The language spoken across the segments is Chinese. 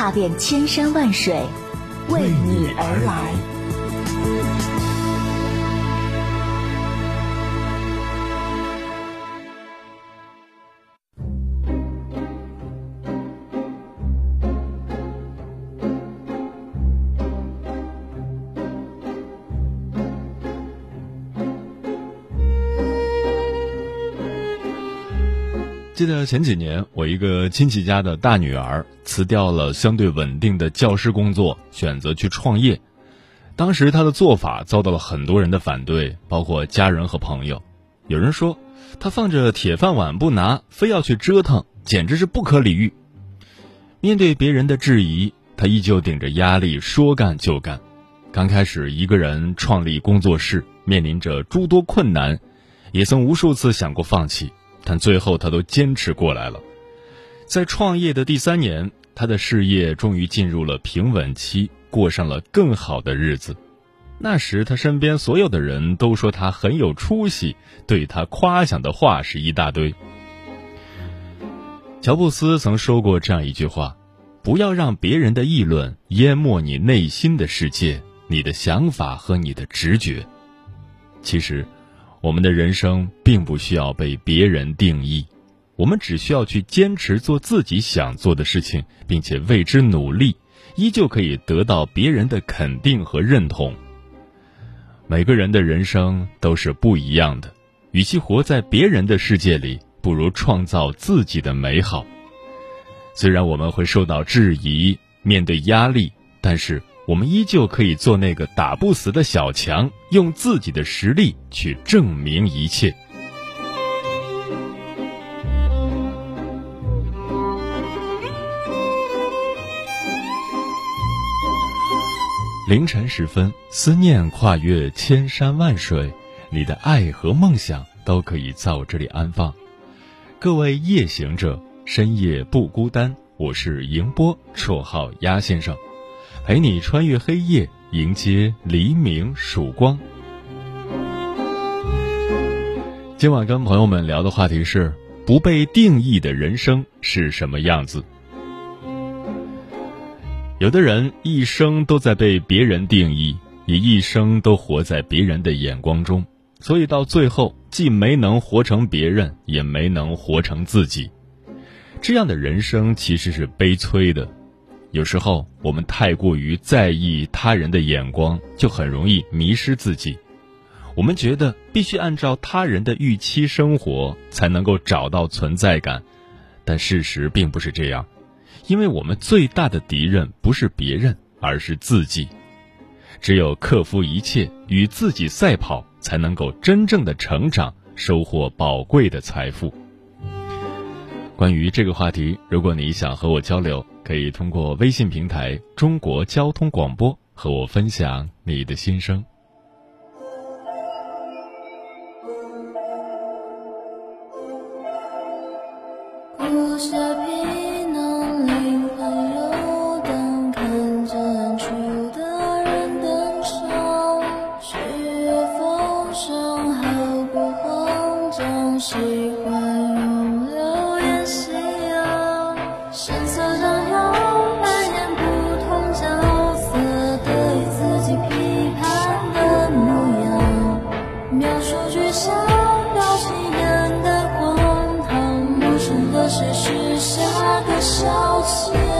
踏遍千山万水，为你而来。记得前几年，我一个亲戚家的大女儿辞掉了相对稳定的教师工作，选择去创业。当时她的做法遭到了很多人的反对，包括家人和朋友。有人说，她放着铁饭碗不拿，非要去折腾，简直是不可理喻。面对别人的质疑，她依旧顶着压力说干就干。刚开始一个人创立工作室，面临着诸多困难，也曾无数次想过放弃。但最后，他都坚持过来了。在创业的第三年，他的事业终于进入了平稳期，过上了更好的日子。那时，他身边所有的人都说他很有出息，对他夸奖的话是一大堆。乔布斯曾说过这样一句话：“不要让别人的议论淹没你内心的世界，你的想法和你的直觉。”其实。我们的人生并不需要被别人定义，我们只需要去坚持做自己想做的事情，并且为之努力，依旧可以得到别人的肯定和认同。每个人的人生都是不一样的，与其活在别人的世界里，不如创造自己的美好。虽然我们会受到质疑，面对压力，但是。我们依旧可以做那个打不死的小强，用自己的实力去证明一切。凌晨时分，思念跨越千山万水，你的爱和梦想都可以在我这里安放。各位夜行者，深夜不孤单。我是迎波，绰号鸭先生。陪你穿越黑夜，迎接黎明曙光。今晚跟朋友们聊的话题是：不被定义的人生是什么样子？有的人一生都在被别人定义，也一生都活在别人的眼光中，所以到最后既没能活成别人，也没能活成自己。这样的人生其实是悲催的。有时候，我们太过于在意他人的眼光，就很容易迷失自己。我们觉得必须按照他人的预期生活，才能够找到存在感，但事实并不是这样。因为我们最大的敌人不是别人，而是自己。只有克服一切，与自己赛跑，才能够真正的成长，收获宝贵的财富。关于这个话题，如果你想和我交流，可以通过微信平台“中国交通广播”和我分享你的心声。下个消遣。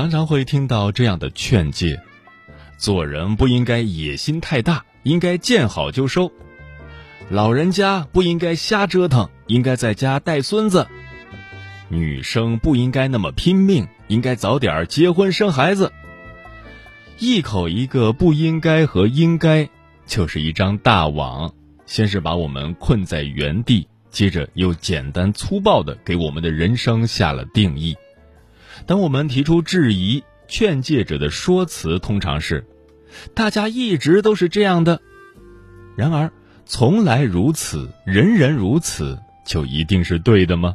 常常会听到这样的劝诫：做人不应该野心太大，应该见好就收；老人家不应该瞎折腾，应该在家带孙子；女生不应该那么拼命，应该早点结婚生孩子。一口一个不应该和应该，就是一张大网，先是把我们困在原地，接着又简单粗暴的给我们的人生下了定义。当我们提出质疑，劝诫者的说辞通常是：“大家一直都是这样的。”然而，从来如此，人人如此，就一定是对的吗？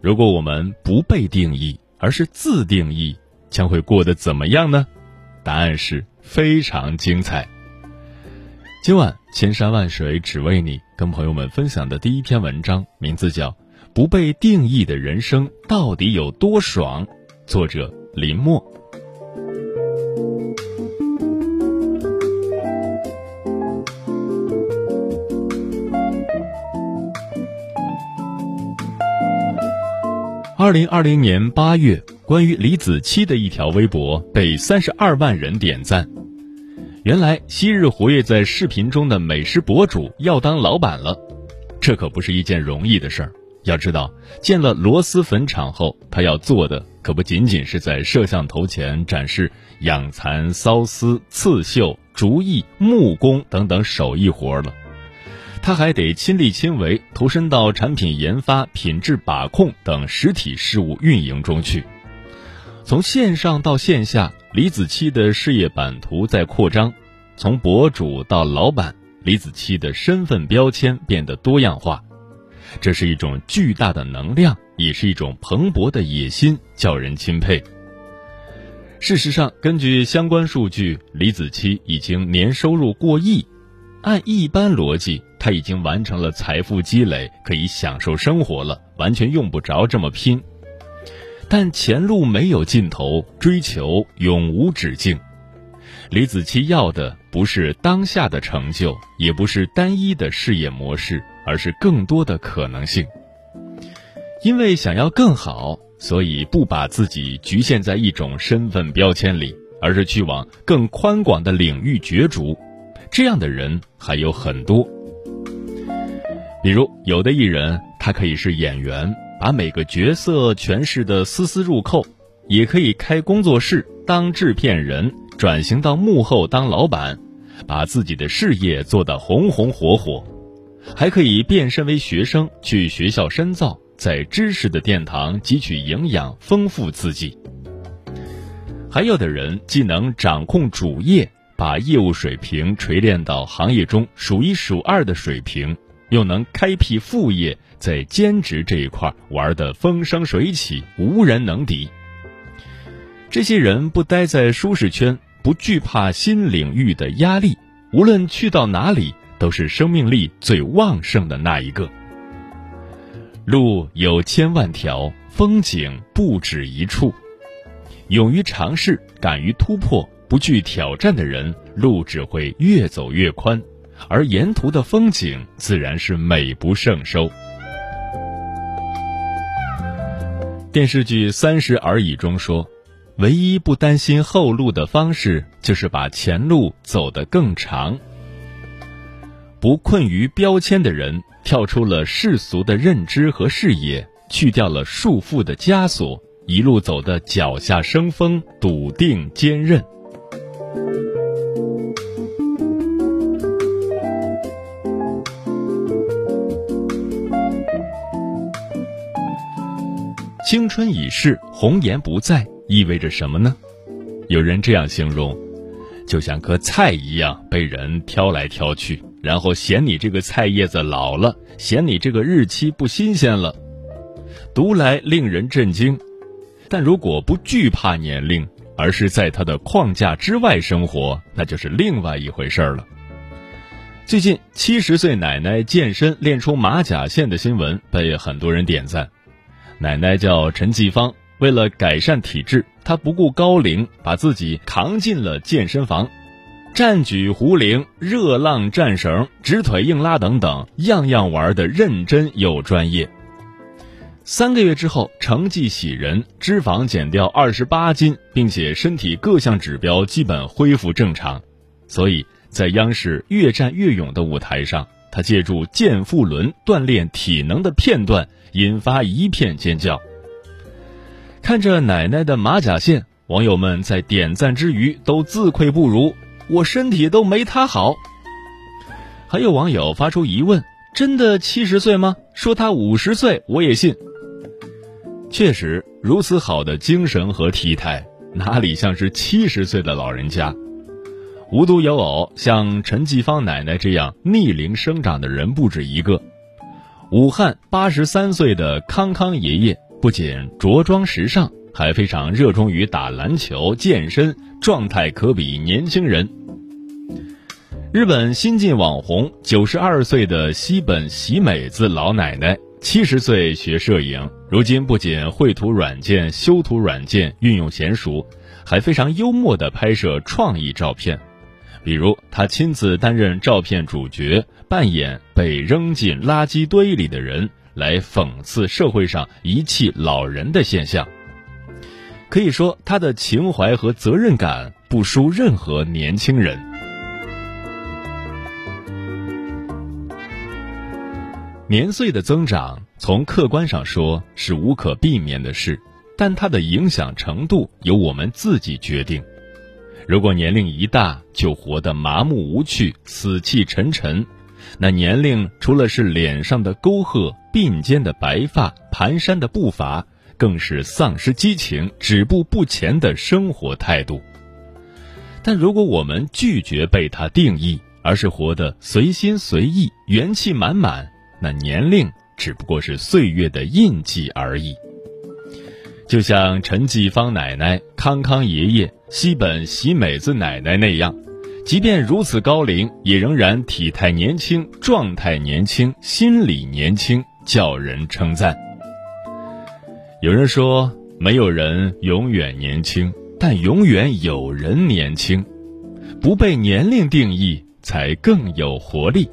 如果我们不被定义，而是自定义，将会过得怎么样呢？答案是非常精彩。今晚千山万水只为你，跟朋友们分享的第一篇文章，名字叫。不被定义的人生到底有多爽？作者林默。二零二零年八月，关于李子柒的一条微博被三十二万人点赞。原来，昔日活跃在视频中的美食博主要当老板了，这可不是一件容易的事儿。要知道，建了螺蛳粉厂后，他要做的可不仅仅是在摄像头前展示养蚕、缫丝、刺绣、竹艺、木工等等手艺活了，他还得亲力亲为，投身到产品研发、品质把控等实体事务运营中去。从线上到线下，李子柒的事业版图在扩张；从博主到老板，李子柒的身份标签变得多样化。这是一种巨大的能量，也是一种蓬勃的野心，叫人钦佩。事实上，根据相关数据，李子柒已经年收入过亿。按一般逻辑，他已经完成了财富积累，可以享受生活了，完全用不着这么拼。但前路没有尽头，追求永无止境。李子柒要的不是当下的成就，也不是单一的事业模式。而是更多的可能性。因为想要更好，所以不把自己局限在一种身份标签里，而是去往更宽广的领域角逐。这样的人还有很多。比如，有的艺人，他可以是演员，把每个角色诠释的丝丝入扣；也可以开工作室当制片人，转型到幕后当老板，把自己的事业做得红红火火。还可以变身为学生，去学校深造，在知识的殿堂汲取营养，丰富自己。还有的人既能掌控主业，把业务水平锤炼到行业中数一数二的水平，又能开辟副业，在兼职这一块玩得风生水起，无人能敌。这些人不待在舒适圈，不惧怕新领域的压力，无论去到哪里。都是生命力最旺盛的那一个。路有千万条，风景不止一处。勇于尝试，敢于突破，不惧挑战的人，路只会越走越宽，而沿途的风景自然是美不胜收。电视剧《三十而已》中说，唯一不担心后路的方式，就是把前路走得更长。不困于标签的人，跳出了世俗的认知和视野，去掉了束缚的枷锁，一路走得脚下生风，笃定坚韧。青春已逝，红颜不在，意味着什么呢？有人这样形容，就像颗菜一样被人挑来挑去，然后嫌你这个菜叶子老了，嫌你这个日期不新鲜了，读来令人震惊。但如果不惧怕年龄，而是在它的框架之外生活，那就是另外一回事了。最近，七十岁奶奶健身练出马甲线的新闻被很多人点赞。奶奶叫陈继芳，为了改善体质，她不顾高龄，把自己扛进了健身房，站举壶铃、热浪战绳、直腿硬拉等等，样样玩的认真又专业。三个月之后，成绩喜人，脂肪减掉二十八斤，并且身体各项指标基本恢复正常。所以在央视《越战越勇》的舞台上，他借助健腹轮锻炼体能的片段。引发一片尖叫。看着奶奶的马甲线，网友们在点赞之余都自愧不如，我身体都没他好。还有网友发出疑问：真的七十岁吗？说他五十岁我也信。确实，如此好的精神和体态，哪里像是七十岁的老人家？无独有偶，像陈继芳奶奶这样逆龄生长的人不止一个。武汉八十三岁的康康爷爷不仅着装时尚，还非常热衷于打篮球、健身，状态可比年轻人。日本新晋网红九十二岁的西本喜美子老奶奶，七十岁学摄影，如今不仅绘图软件、修图软件运用娴熟，还非常幽默地拍摄创意照片。比如，他亲自担任照片主角，扮演被扔进垃圾堆里的人，来讽刺社会上遗弃老人的现象。可以说，他的情怀和责任感不输任何年轻人。年岁的增长，从客观上说是无可避免的事，但它的影响程度由我们自己决定。如果年龄一大就活得麻木无趣、死气沉沉，那年龄除了是脸上的沟壑、鬓间的白发、蹒跚的步伐，更是丧失激情、止步不前的生活态度。但如果我们拒绝被它定义，而是活得随心随意、元气满满，那年龄只不过是岁月的印记而已。就像陈继芳奶奶、康康爷爷。西本喜美子奶奶那样，即便如此高龄，也仍然体态年轻、状态年轻、心理年轻，叫人称赞。有人说，没有人永远年轻，但永远有人年轻。不被年龄定义，才更有活力。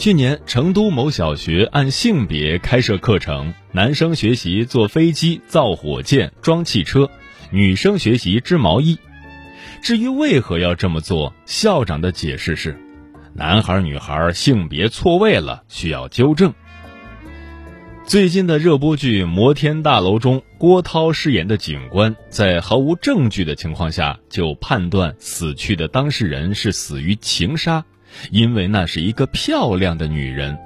去年，成都某小学按性别开设课程，男生学习坐飞机、造火箭、装汽车，女生学习织毛衣。至于为何要这么做，校长的解释是：男孩女孩性别错位了，需要纠正。最近的热播剧《摩天大楼》中，郭涛饰演的警官在毫无证据的情况下，就判断死去的当事人是死于情杀。因为那是一个漂亮的女人，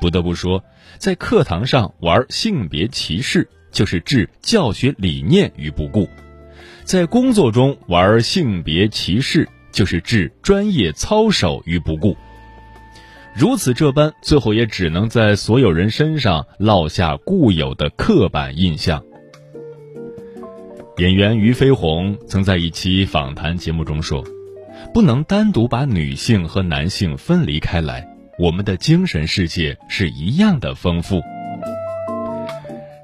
不得不说，在课堂上玩性别歧视，就是置教学理念于不顾；在工作中玩性别歧视，就是置专业操守于不顾。如此这般，最后也只能在所有人身上烙下固有的刻板印象。演员俞飞鸿曾在一期访谈节目中说。不能单独把女性和男性分离开来，我们的精神世界是一样的丰富。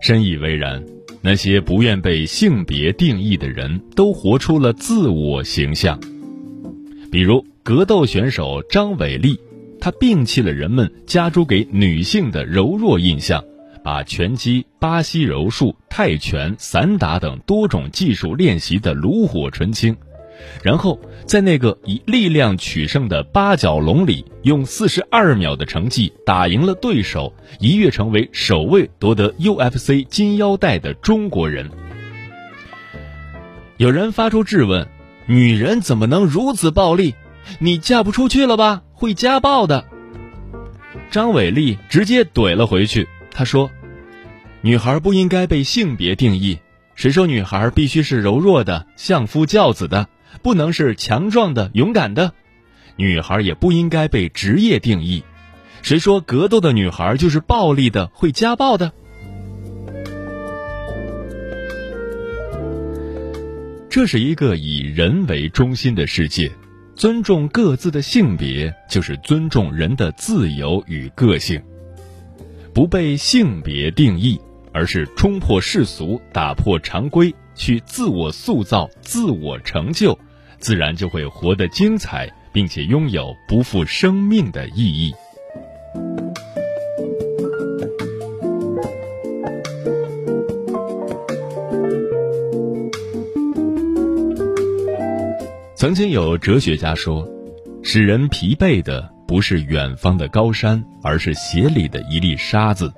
深以为然，那些不愿被性别定义的人都活出了自我形象。比如格斗选手张伟丽，他摒弃了人们加诸给女性的柔弱印象，把拳击、巴西柔术、泰拳、散打等多种技术练习的炉火纯青。然后在那个以力量取胜的八角笼里，用四十二秒的成绩打赢了对手，一跃成为首位夺得 UFC 金腰带的中国人。有人发出质问：女人怎么能如此暴力？你嫁不出去了吧？会家暴的。张伟丽直接怼了回去，他说：“女孩不应该被性别定义，谁说女孩必须是柔弱的、相夫教子的？”不能是强壮的、勇敢的，女孩也不应该被职业定义。谁说格斗的女孩就是暴力的、会家暴的？这是一个以人为中心的世界，尊重各自的性别，就是尊重人的自由与个性。不被性别定义，而是冲破世俗、打破常规，去自我塑造、自我成就。自然就会活得精彩，并且拥有不负生命的意义。曾经有哲学家说：“使人疲惫的不是远方的高山，而是鞋里的一粒沙子。”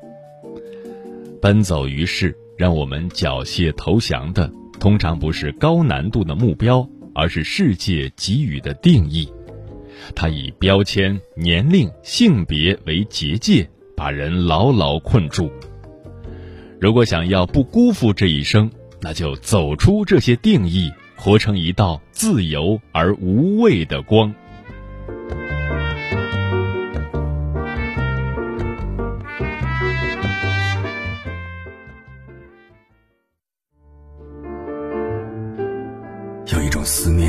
奔走于世，让我们缴械投降的，通常不是高难度的目标。而是世界给予的定义，它以标签、年龄、性别为结界，把人牢牢困住。如果想要不辜负这一生，那就走出这些定义，活成一道自由而无畏的光。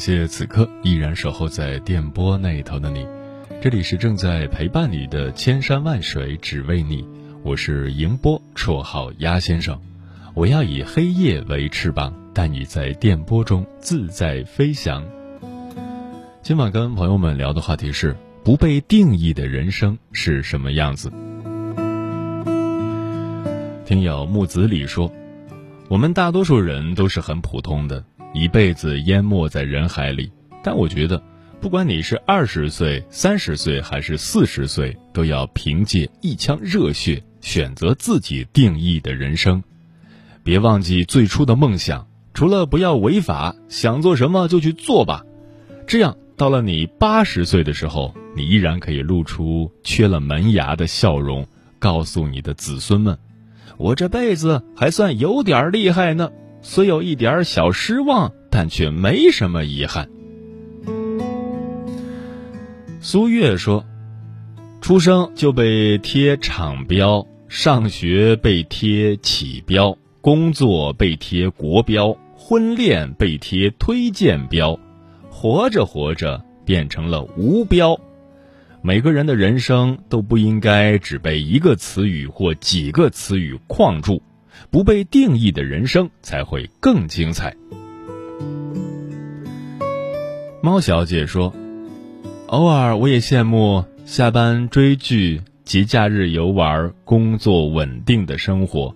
谢此刻依然守候在电波那头的你，这里是正在陪伴你的千山万水只为你，我是迎波，绰号鸭先生，我要以黑夜为翅膀，带你在电波中自在飞翔。今晚跟朋友们聊的话题是不被定义的人生是什么样子。听友木子李说，我们大多数人都是很普通的。一辈子淹没在人海里，但我觉得，不管你是二十岁、三十岁还是四十岁，都要凭借一腔热血选择自己定义的人生。别忘记最初的梦想，除了不要违法，想做什么就去做吧。这样，到了你八十岁的时候，你依然可以露出缺了门牙的笑容，告诉你的子孙们：“我这辈子还算有点厉害呢。”虽有一点小失望，但却没什么遗憾。苏月说：“出生就被贴厂标，上学被贴企标，工作被贴国标，婚恋被贴推荐标，活着活着变成了无标。每个人的人生都不应该只被一个词语或几个词语框住。”不被定义的人生才会更精彩。猫小姐说：“偶尔我也羡慕下班追剧、节假日游玩、工作稳定的生活，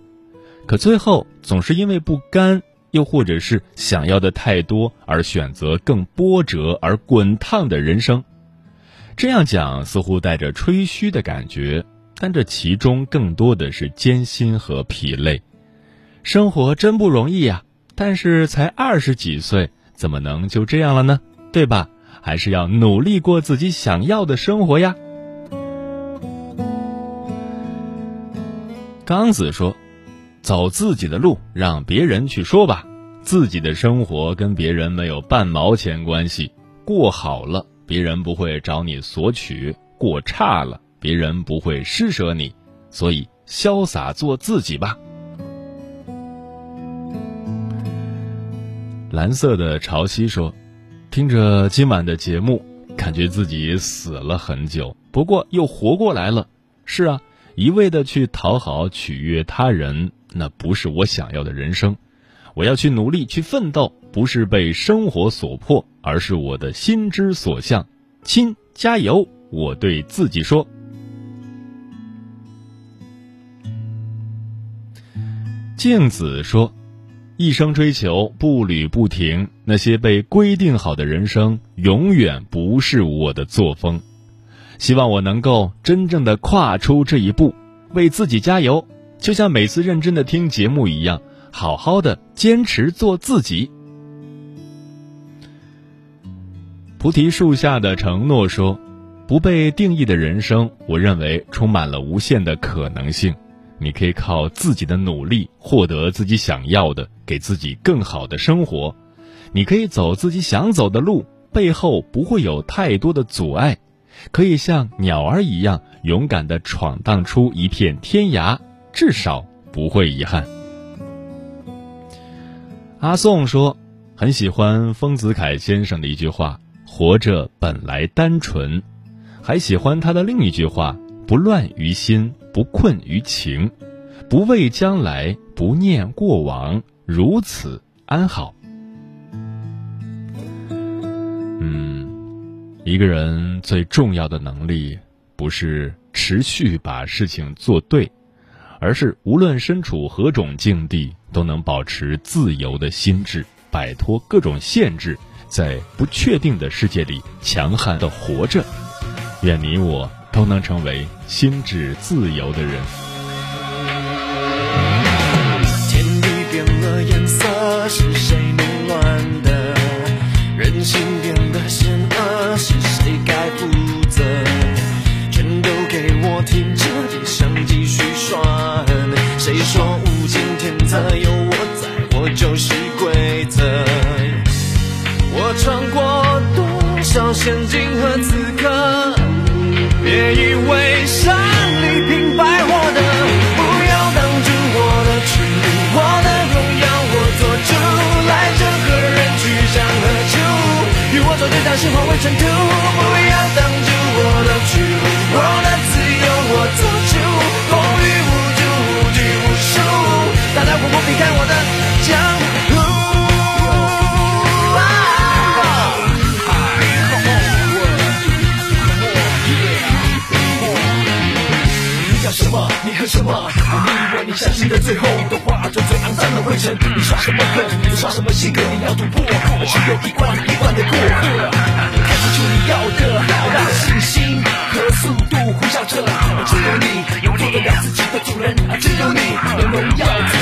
可最后总是因为不甘，又或者是想要的太多，而选择更波折而滚烫的人生。这样讲似乎带着吹嘘的感觉，但这其中更多的是艰辛和疲累。”生活真不容易呀，但是才二十几岁，怎么能就这样了呢？对吧？还是要努力过自己想要的生活呀。刚子说：“走自己的路，让别人去说吧。自己的生活跟别人没有半毛钱关系。过好了，别人不会找你索取；过差了，别人不会施舍你。所以，潇洒做自己吧。”蓝色的潮汐说：“听着今晚的节目，感觉自己死了很久，不过又活过来了。是啊，一味的去讨好、取悦他人，那不是我想要的人生。我要去努力、去奋斗，不是被生活所迫，而是我的心之所向。亲，加油！我对自己说。”镜子说。一生追求步履不停，那些被规定好的人生永远不是我的作风。希望我能够真正的跨出这一步，为自己加油。就像每次认真的听节目一样，好好的坚持做自己。菩提树下的承诺说：“不被定义的人生，我认为充满了无限的可能性。”你可以靠自己的努力获得自己想要的，给自己更好的生活。你可以走自己想走的路，背后不会有太多的阻碍。可以像鸟儿一样勇敢地闯荡出一片天涯，至少不会遗憾。阿宋说，很喜欢丰子恺先生的一句话：“活着本来单纯。”还喜欢他的另一句话：“不乱于心。”不困于情，不畏将来，不念过往，如此安好。嗯，一个人最重要的能力，不是持续把事情做对，而是无论身处何种境地，都能保持自由的心智，摆脱各种限制，在不确定的世界里强悍的活着。愿你我。都能成为心智自由的人。天地变了颜色，是谁弄乱的？人心变得险恶，是谁该负责？全都给我听着，地上继续转。谁说物竞天择，有我在，我就是规则。我穿过多少陷阱和刺客？别以为胜利平白获得，不要挡住我的去路，我的荣耀我做主。来者何人，去向何处？与我作对，但是化为尘土。不要挡住我的去路，我的自由我做主。风雨无阻，无拘无束，大刀阔斧劈开我的什么？我以为你相信的最后的话，化最肮脏的灰尘。你耍什么狠？你耍什么性格？你要突破，只有一关一关的过。开始出你要的，大信心和速度呼啸着。只有你做得了自己的主人，只有你能荣耀。